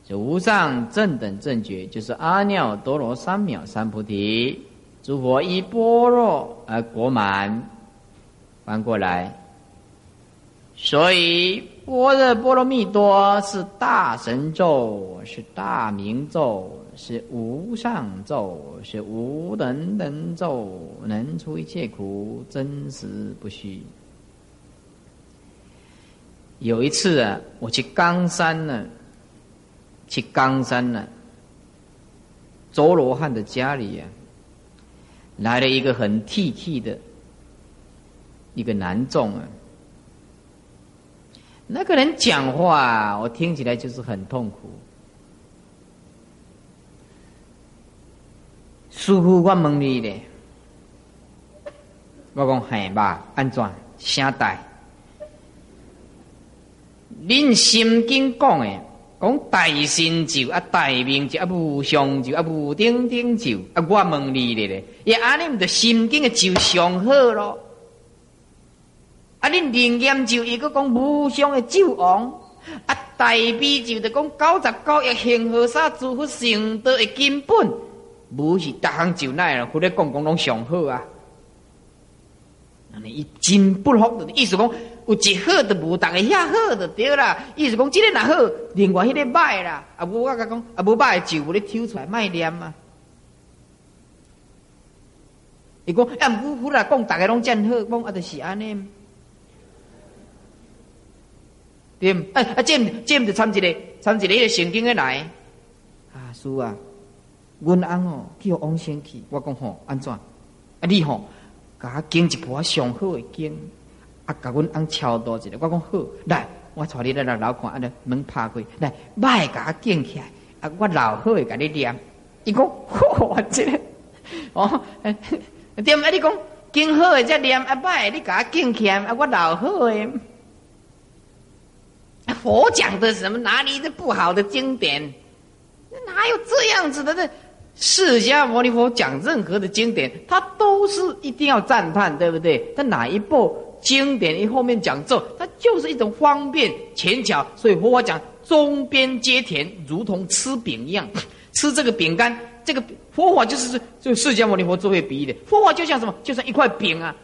就无上正等正觉就是阿耨多罗三藐三菩提，诸佛依般若而果满。翻过来，所以般若波罗蜜多是大神咒，是大明咒。是无上咒，是无等等咒，能除一切苦，真实不虚。有一次啊，我去冈山呢，去冈山呢，周罗汉的家里啊，来了一个很剃剃的一个男众啊，那个人讲话，我听起来就是很痛苦。师傅，我问你咧，我讲嘿吧，安怎？声带？恁心经讲诶，讲大神咒啊，大明咒啊，无上咒啊，无顶顶咒啊，我问你咧咧，也安尼毋着心经诶咒上好咯？啊，恁灵验咒伊个讲无上诶咒王，啊，大悲咒着讲九十九亿幸福沙诸佛成道诶根本。无是大行就奈了，或者讲讲拢上好啊。那你一真不好的意思讲，有一好的无，大个遐好的对啦。意思讲，即个若好，另外迄个歹啦。啊，无我甲讲，啊无歹就有咧抽出来卖念啊。伊讲，啊，唔好啦，讲大家拢真好，讲啊，就是安尼。对，啊啊，这这就参一个，参一个迄个圣经的来。啊，是啊。阮翁哦，叫王先去，我讲吼，安怎？啊，你吼，甲我经一部上好的经，啊，甲阮翁超多一个，我讲好，来，我带你来来楼看，啊，尼门拍开，来，歹甲我经起来，啊，我老好的甲你念，伊讲，嚯，这，哦，点啊？你讲经好的才念，啊，歹，你甲我经起来，啊，我老好的。佛讲的什么？哪里是不好的经典？哪有这样子的？这。释迦牟尼佛讲任何的经典，他都是一定要赞叹，对不对？他哪一部经典一后面讲咒，它就是一种方便浅巧。所以佛法讲中边皆甜，如同吃饼一样，吃这个饼干，这个佛法就是就释迦牟尼佛作为比喻的。佛法就像什么？就像一块饼啊，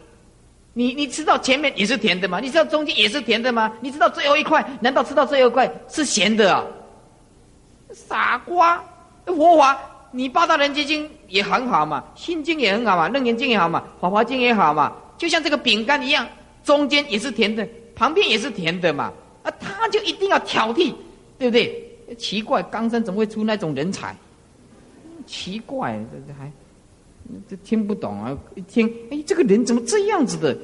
你你吃到前面也是甜的吗？你知道中间也是甜的吗？你知道最后一块？难道吃到最后一块是咸的啊？傻瓜，佛法。你八大人结经也很好嘛，心经也很好嘛，楞严经也好嘛，法华经也好嘛，就像这个饼干一样，中间也是甜的，旁边也是甜的嘛，啊，他就一定要挑剔，对不对？奇怪，冈山怎么会出那种人才？奇怪，这这还这听不懂啊！一听，哎，这个人怎么这样子的？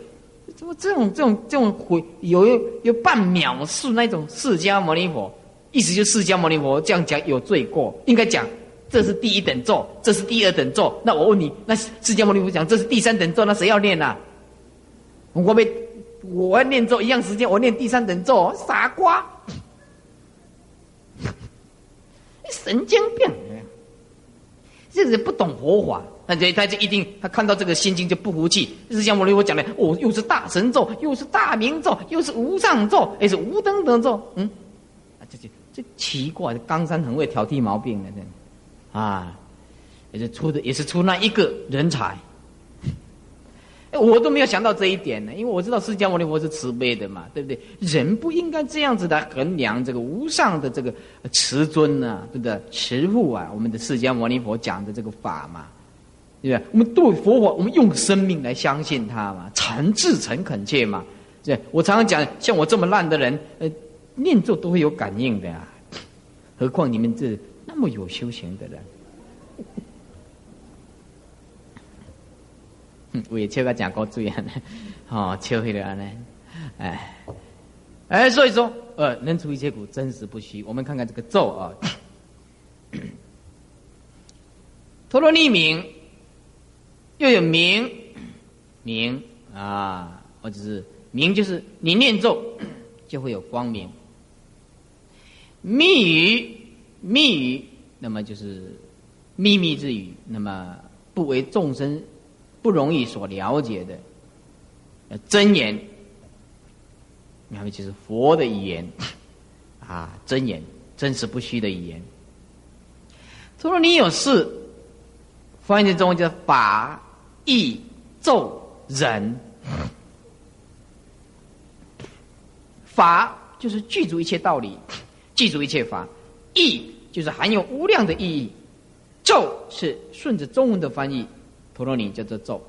怎么这种这种这种回有有半藐视那种释迦牟尼佛？意思就释迦牟尼佛这样讲有罪过，应该讲。这是第一等咒，这是第二等咒。那我问你，那释迦牟尼佛讲这是第三等咒，那谁要念啊？我被我要念咒一样时间，我念第三等咒，傻瓜，神经病！这人不懂佛法，那这他就一定他看到这个心经就不服气。释迦牟尼佛讲的，哦，又是大神咒，又是大明咒，又是无上咒，又是无等等咒。嗯，啊，这这这奇怪，冈山很会挑剔毛病的，这。啊，也是出的，也是出那一个人才。我都没有想到这一点呢，因为我知道释迦牟尼佛是慈悲的嘛，对不对？人不应该这样子来衡量这个无上的这个慈尊呢，对不对？慈父啊，我们的释迦牟尼佛讲的这个法嘛，对不对？我们对佛法，我们用生命来相信他嘛，诚挚诚恳切嘛。对，我常常讲，像我这么烂的人，呃，念咒都会有感应的呀，何况你们这。那么有修行的人，我也切个讲过注意呢，哦，切回来呢，哎，哎，所以说，呃，能出一切苦，真实不虚。我们看看这个咒啊，陀罗尼名，又有名名啊，或者是名，就是你念咒就会有光明，密语。密语，那么就是秘密之语，那么不为众生不容易所了解的真言，然后就是佛的语言 啊，真言，真实不虚的语言。他说：“你有事，翻译成中文叫法、义、咒、人。法就是具足一切道理，记住一切法。”义就是含有无量的意义，咒是顺着中文的翻译，陀罗尼叫做咒，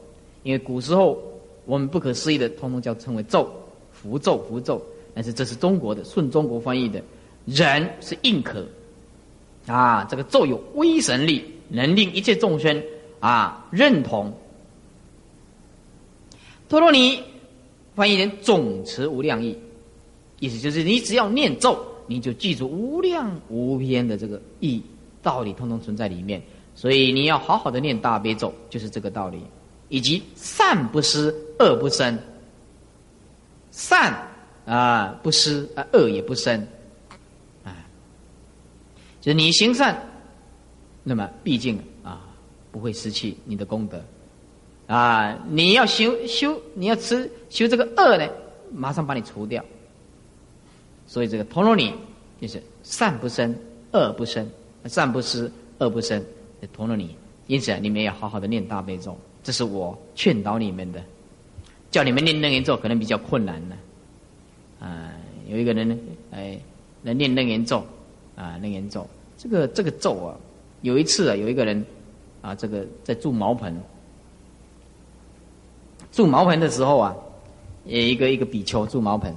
因为古时候我们不可思议的通通叫称为咒，符咒符咒，但是这是中国的顺中国翻译的，人是应可，啊，这个咒有威神力，能令一切众生啊认同。陀罗尼翻译成总持无量意，意思就是你只要念咒。你就记住无量无边的这个义道理，通通存在里面。所以你要好好的念大悲咒，就是这个道理。以及善不施，恶不生。善啊不施啊，恶也不生。啊，就是你行善，那么毕竟啊不会失去你的功德。啊，你要修修，你要吃修这个恶呢，马上把你除掉。所以这个陀罗尼就是善不生，恶不生，善不施，恶不生，陀罗尼。因此你们要好好的念大悲咒，这是我劝导你们的。叫你们念楞严咒可能比较困难呢。啊，有一个人呢，哎，来念楞严咒，啊，楞严咒，这个这个咒啊，有一次啊，有一个人啊，这个在住茅棚，住茅棚的时候啊，有一个一个比丘住茅棚。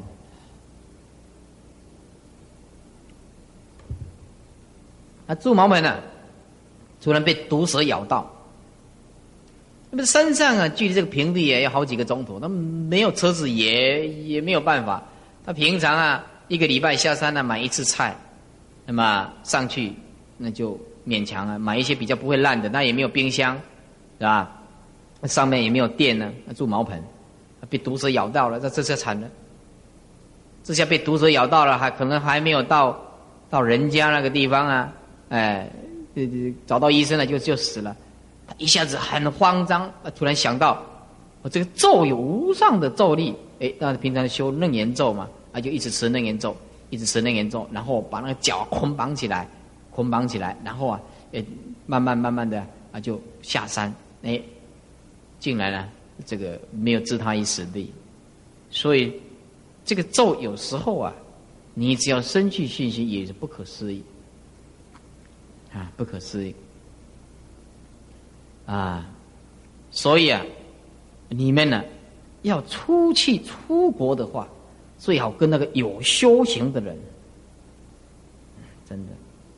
他住茅棚呢，突然被毒蛇咬到。那么山上啊，距离这个平地也要好几个钟头，那没有车子也也没有办法。他平常啊，一个礼拜下山呢买一次菜，那么上去那就勉强啊买一些比较不会烂的，那也没有冰箱，是吧？上面也没有电呢，住茅棚，被毒蛇咬到了，这这下惨了。这下被毒蛇咬到了，还可能还没有到到人家那个地方啊。哎，这这找到医生了就就死了，他一下子很慌张，突然想到，我这个咒有无上的咒力，哎，那平常修楞严咒嘛，啊就一直持楞严咒，一直持楞严咒，然后把那个脚捆绑起来，捆绑起来，然后啊，哎，慢慢慢慢的啊就下山，哎，进来了，这个没有置他于死地，所以这个咒有时候啊，你只要生去信心也是不可思议。啊，不可思议！啊，所以啊，你们呢，要出去出国的话，最好跟那个有修行的人，真的，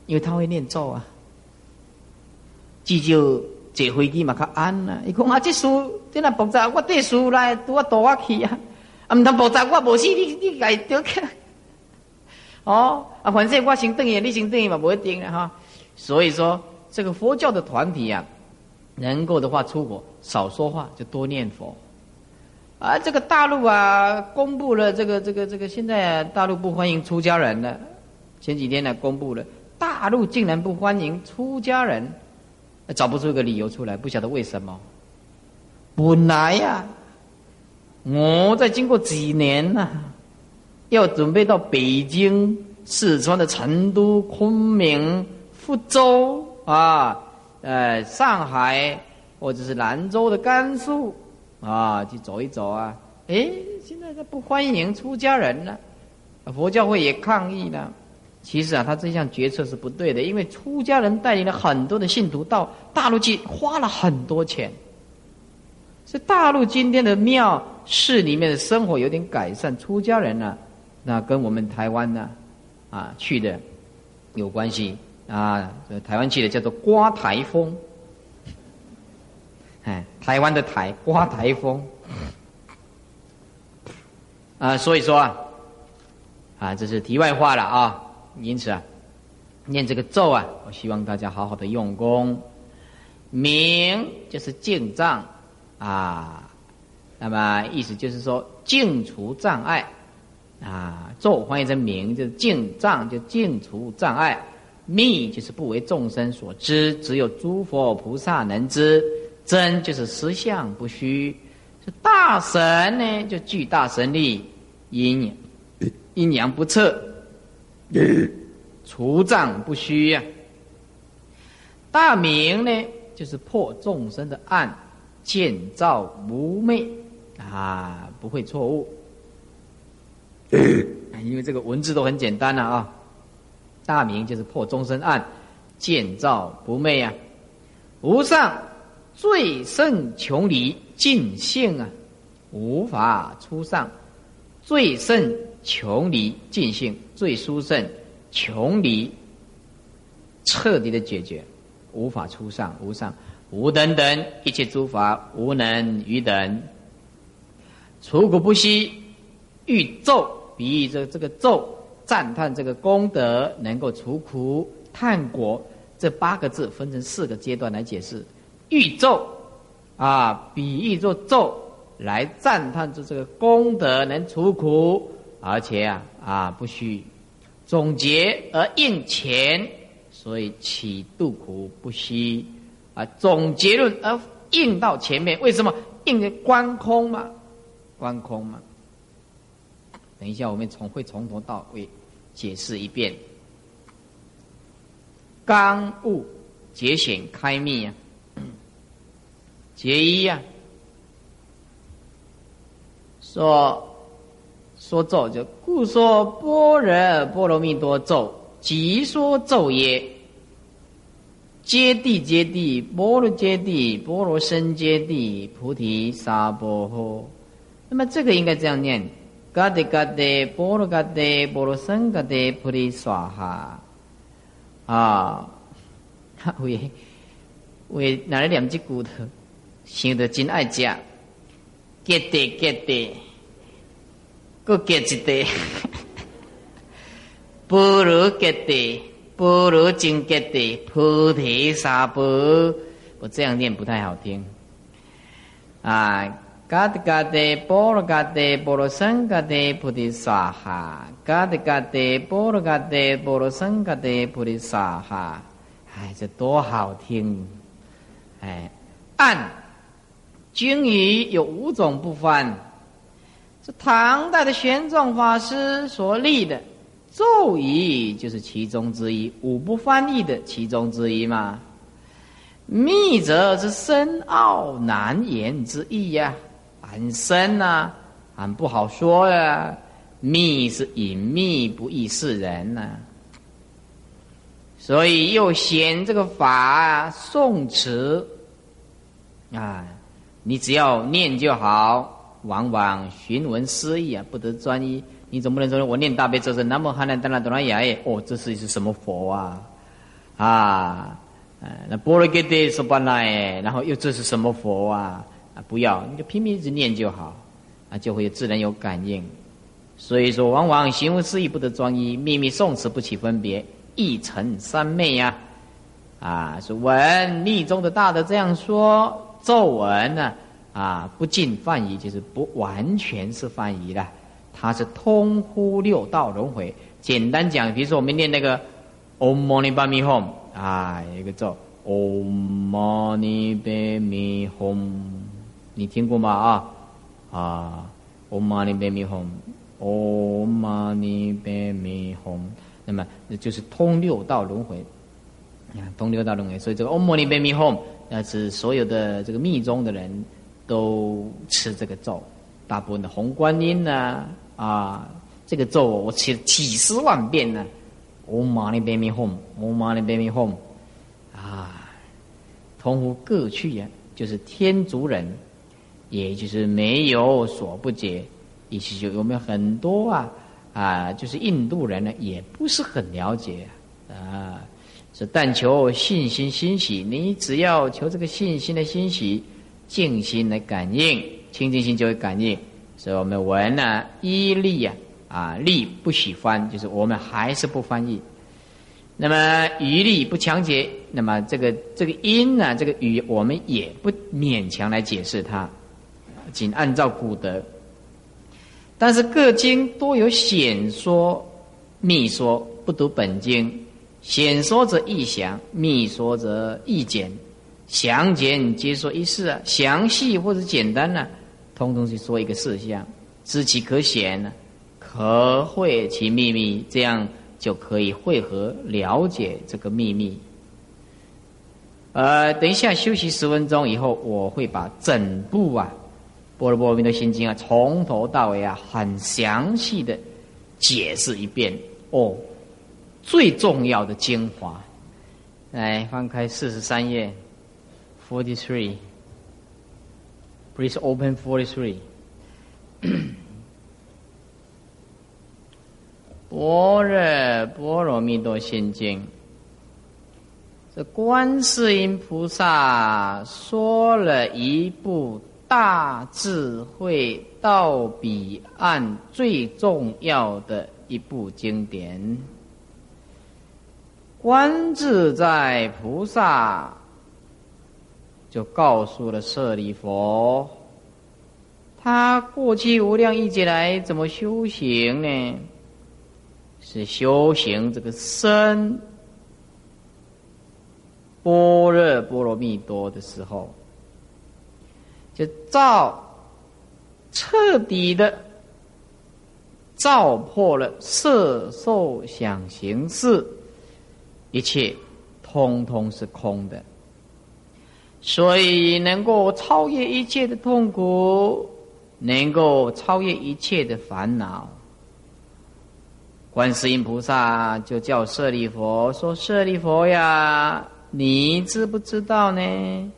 因为他会念咒啊。至少坐飞机嘛较安啊。伊讲啊，这事这那爆炸，我带书来，拄我带我去啊。啊，毋通爆炸，我无死，你你家丢去。哦，啊，反正我先等伊，你先等伊嘛，不一定了哈。所以说，这个佛教的团体啊，能够的话出国，少说话，就多念佛。啊，这个大陆啊，公布了这个这个这个，现在大陆不欢迎出家人了。前几天呢，公布了，大陆竟然不欢迎出家人。找不出一个理由出来，不晓得为什么。本来呀，我在经过几年呐，要准备到北京、四川的成都、昆明、福州啊，呃，上海或者是兰州的甘肃啊，去走一走啊。哎，现在他不欢迎出家人了，佛教会也抗议了。其实啊，他这项决策是不对的，因为出家人带领了很多的信徒到大陆去，花了很多钱。所以大陆今天的庙市里面的生活有点改善，出家人呢，那跟我们台湾呢，啊去的有关系啊。台湾去的叫做刮台风，哎，台湾的台刮台风啊，所以说啊，啊，这是题外话了啊。因此啊，念这个咒啊，我希望大家好好的用功。明就是净障啊，那么意思就是说净除障碍啊。咒翻译成明就是净障，就净除障碍。密就是不为众生所知，只有诸佛菩萨能知。真就是实相不虚。是大神呢，就具大神力，阴阴阳不测。除障不虚呀，大明呢，就是破众生的暗，见照无昧啊，不会错误。因为这个文字都很简单了啊，大明就是破终身案，见照不昧啊。无上最胜穷离尽性啊，无法出上最胜穷离尽性。最殊胜，穷离，彻底的解决，无法出上无上无等等一切诸法无能于等，除苦不息，欲咒比喻这这个咒赞叹这个功德能够除苦叹果，这八个字分成四个阶段来解释，欲咒啊，比喻作咒来赞叹这这个功德能除苦。而且啊啊不虚，总结而应前，所以起度苦不虚啊。总结论而应到前面，为什么应的观空嘛？观空嘛。等一下，我们从会从头到尾解释一遍。刚悟节显开密啊，结一啊，说。说咒就故说般若波罗蜜多咒，即说咒耶。揭谛揭谛，波罗揭谛，波罗僧揭谛，菩提萨婆诃。那么这个应该这样念：嘎德嘎德，波罗嘎德，波罗僧嘎德，菩提萨哈。啊，为为哪来两只骨头？想得真爱食，揭谛揭谛。各结一地，般若结地，般若经结地，菩提萨婆。我这样念不太好听。啊，嘎德嘎德，波罗嘎德，波罗僧嘎德，菩提萨哈。嘎德嘎德，波罗嘎德，波罗僧嘎德，菩提萨哈。哎，这多好听！哎，按经语有五种不翻。是唐代的玄奘法师所立的咒语，就是其中之一，五不翻译的其中之一嘛。密则是深奥难言之意呀，很深呐，很不好说呀。密是隐秘不易示人呐，所以又嫌这个法宋词啊，你只要念就好，往往寻闻思义啊，不得专一。你总不能说我念大悲咒是南无汉南达那哆那雅耶，哦，这是一是什么佛啊？啊，那波罗揭谛说巴那耶，然后又这是什么佛啊？啊，不要，你就拼命一直念就好，啊，就会自然有感应。所以说，往往行闻思义不得专一，秘密诵持不起分别，一成三昧呀。啊，是文密中的大德这样说，咒文呢，啊，不尽泛译，就是不完全是泛译的，它是通乎六道轮回。简单讲，比如说我们念那个 Om Mani Padme Hum，啊，一个咒 Om Mani Padme Hum，你听过吗？啊，啊，Om Mani Padme Hum。Om Mani Padme Hum，那么就是通六道轮回，啊，通六道轮回。所以这个 Om Mani Padme Hum，那是所有的这个密宗的人都吃这个咒，大部分的红观音呢，啊，这个咒我吃了几十万遍呢。Om Mani Padme Hum，Om Mani Padme Hum，啊，通乎各趣呀，就是天竺人，也就是没有所不解。意思就有没有很多啊啊，就是印度人呢，也不是很了解啊。是但求信心欣喜，你只要求这个信心的欣喜，静心来感应，清净心就会感应。所以我们文呢，一力啊啊力不喜欢，就是我们还是不翻译。那么余力不强解，那么这个这个音呢，这个语我们也不勉强来解释它，仅按照古德。但是各经多有显说、密说，不读本经。显说者易详，密说者易简。详简皆说一事啊，详细或者简单呢，通通去说一个事项。知其可显呢，可会其秘密，这样就可以汇合了解这个秘密。呃，等一下休息十分钟以后，我会把整部啊。波罗波罗蜜多心经啊，从头到尾啊，很详细的解释一遍哦，最重要的精华。来翻开四十三页，forty three，please open forty three。般若波罗蜜多心经，这观世音菩萨说了一部。大智慧到彼岸最重要的一部经典，观自在菩萨就告诉了舍利佛，他过去无量亿劫来怎么修行呢？是修行这个身般若波罗蜜多的时候。就照彻底的照破了色受想行识，一切通通是空的，所以能够超越一切的痛苦，能够超越一切的烦恼。观世音菩萨就叫舍利佛说：“舍利佛呀，你知不知道呢？”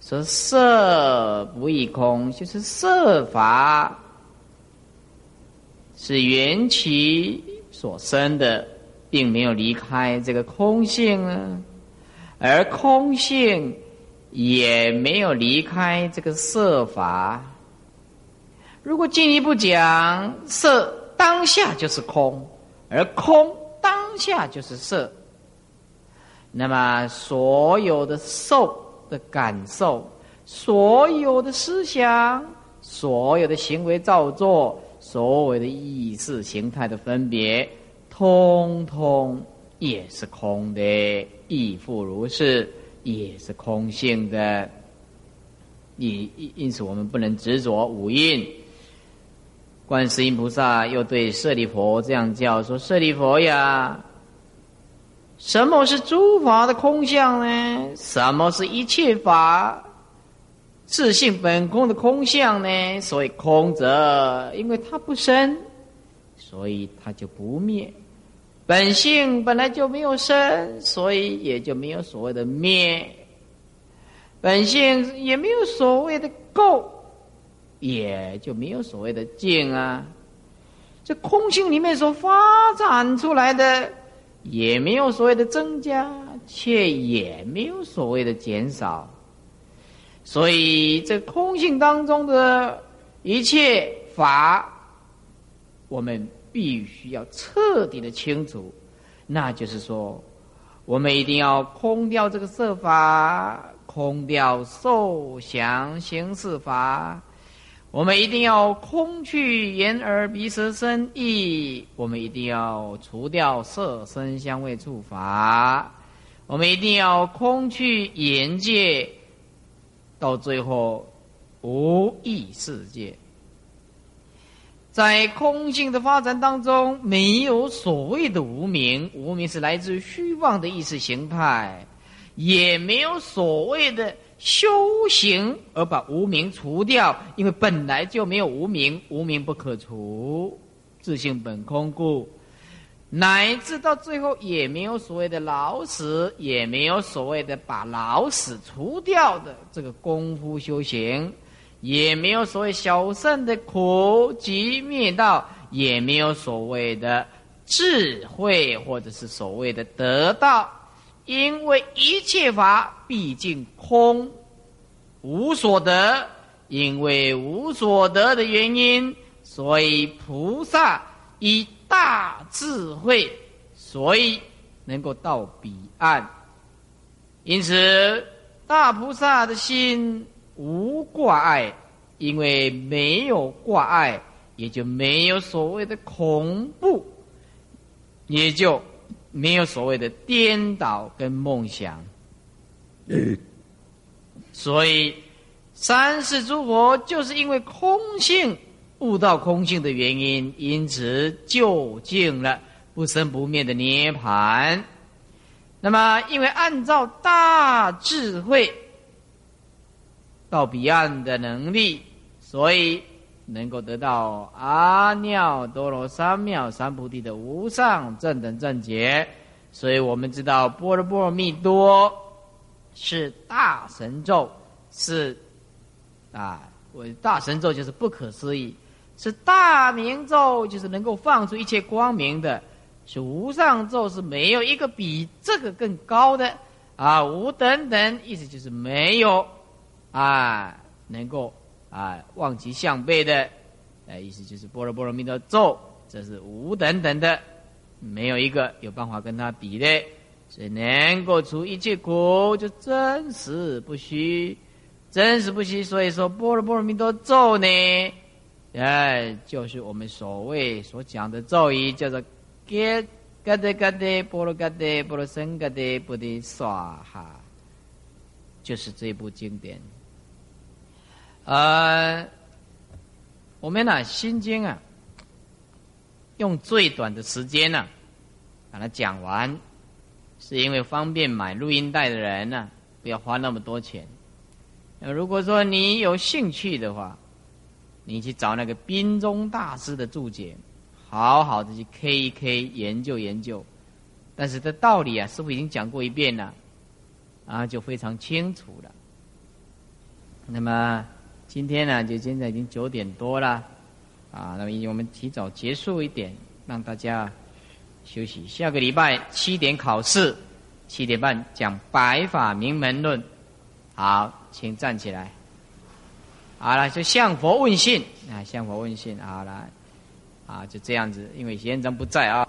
说色不异空，就是色法是缘起所生的，并没有离开这个空性啊，而空性也没有离开这个色法。如果进一步讲，色当下就是空，而空当下就是色，那么所有的受。的感受，所有的思想，所有的行为造作，所有的意识形态的分别，通通也是空的，亦复如是，也是空性的。因因此，我们不能执着五蕴。观世音菩萨又对舍利佛这样叫说：“舍利佛呀。”什么是诸法的空相呢？什么是一切法自性本空的空相呢？所以空者，因为它不生，所以它就不灭。本性本来就没有生，所以也就没有所谓的灭。本性也没有所谓的垢，也就没有所谓的净啊。这空性里面所发展出来的，也没有所谓的增加，却也没有所谓的减少。所以，这空性当中的一切法，我们必须要彻底的清楚。那就是说，我们一定要空掉这个色法，空掉受想行识法。我们一定要空去眼耳鼻舌身意，我们一定要除掉色声香味触法，我们一定要空去眼界，到最后无意世界。在空性的发展当中，没有所谓的无名，无名是来自虚妄的意识形态，也没有所谓的。修行而把无名除掉，因为本来就没有无名，无名不可除，自性本空故，乃至到最后也没有所谓的老死，也没有所谓的把老死除掉的这个功夫修行，也没有所谓小圣的苦集灭道，也没有所谓的智慧或者是所谓的得道。因为一切法毕竟空，无所得。因为无所得的原因，所以菩萨以大智慧，所以能够到彼岸。因此，大菩萨的心无挂碍，因为没有挂碍，也就没有所谓的恐怖，也就。没有所谓的颠倒跟梦想，所以三世诸佛就是因为空性悟到空性的原因，因此就近了不生不灭的涅盘。那么，因为按照大智慧到彼岸的能力，所以。能够得到阿耨多罗三藐三菩提的无上正等正觉，所以我们知道般若波罗蜜多是大神咒，是啊，我大神咒就是不可思议，是大明咒就是能够放出一切光明的，是无上咒是没有一个比这个更高的啊，无等等意思就是没有啊，能够。啊，望其项背的，呃，意思就是波罗波罗蜜多咒，这是无等等的，没有一个有办法跟他比的，所以能够除一切苦，就真实不虚，真实不虚。所以说波罗波罗蜜多咒呢，哎，就是我们所谓所讲的咒语，叫做嘎嘎的嘎的波罗嘎的波罗僧嘎的波的娑哈，就是这部经典。呃，我们呢《心经》啊，用最短的时间呢，把它讲完，是因为方便买录音带的人呢，不要花那么多钱。那如果说你有兴趣的话，你去找那个宾中大师的注解，好好的去 K 一 K 研究研究。但是这道理啊，师傅已经讲过一遍了，啊，就非常清楚了。那么。今天呢，就现在已经九点多了，啊，那么我们提早结束一点，让大家休息。下个礼拜七点考试，七点半讲《白法名门论》。好，请站起来。好了，就向佛问讯啊，向佛问讯。好了，啊，就这样子，因为贤人不在啊。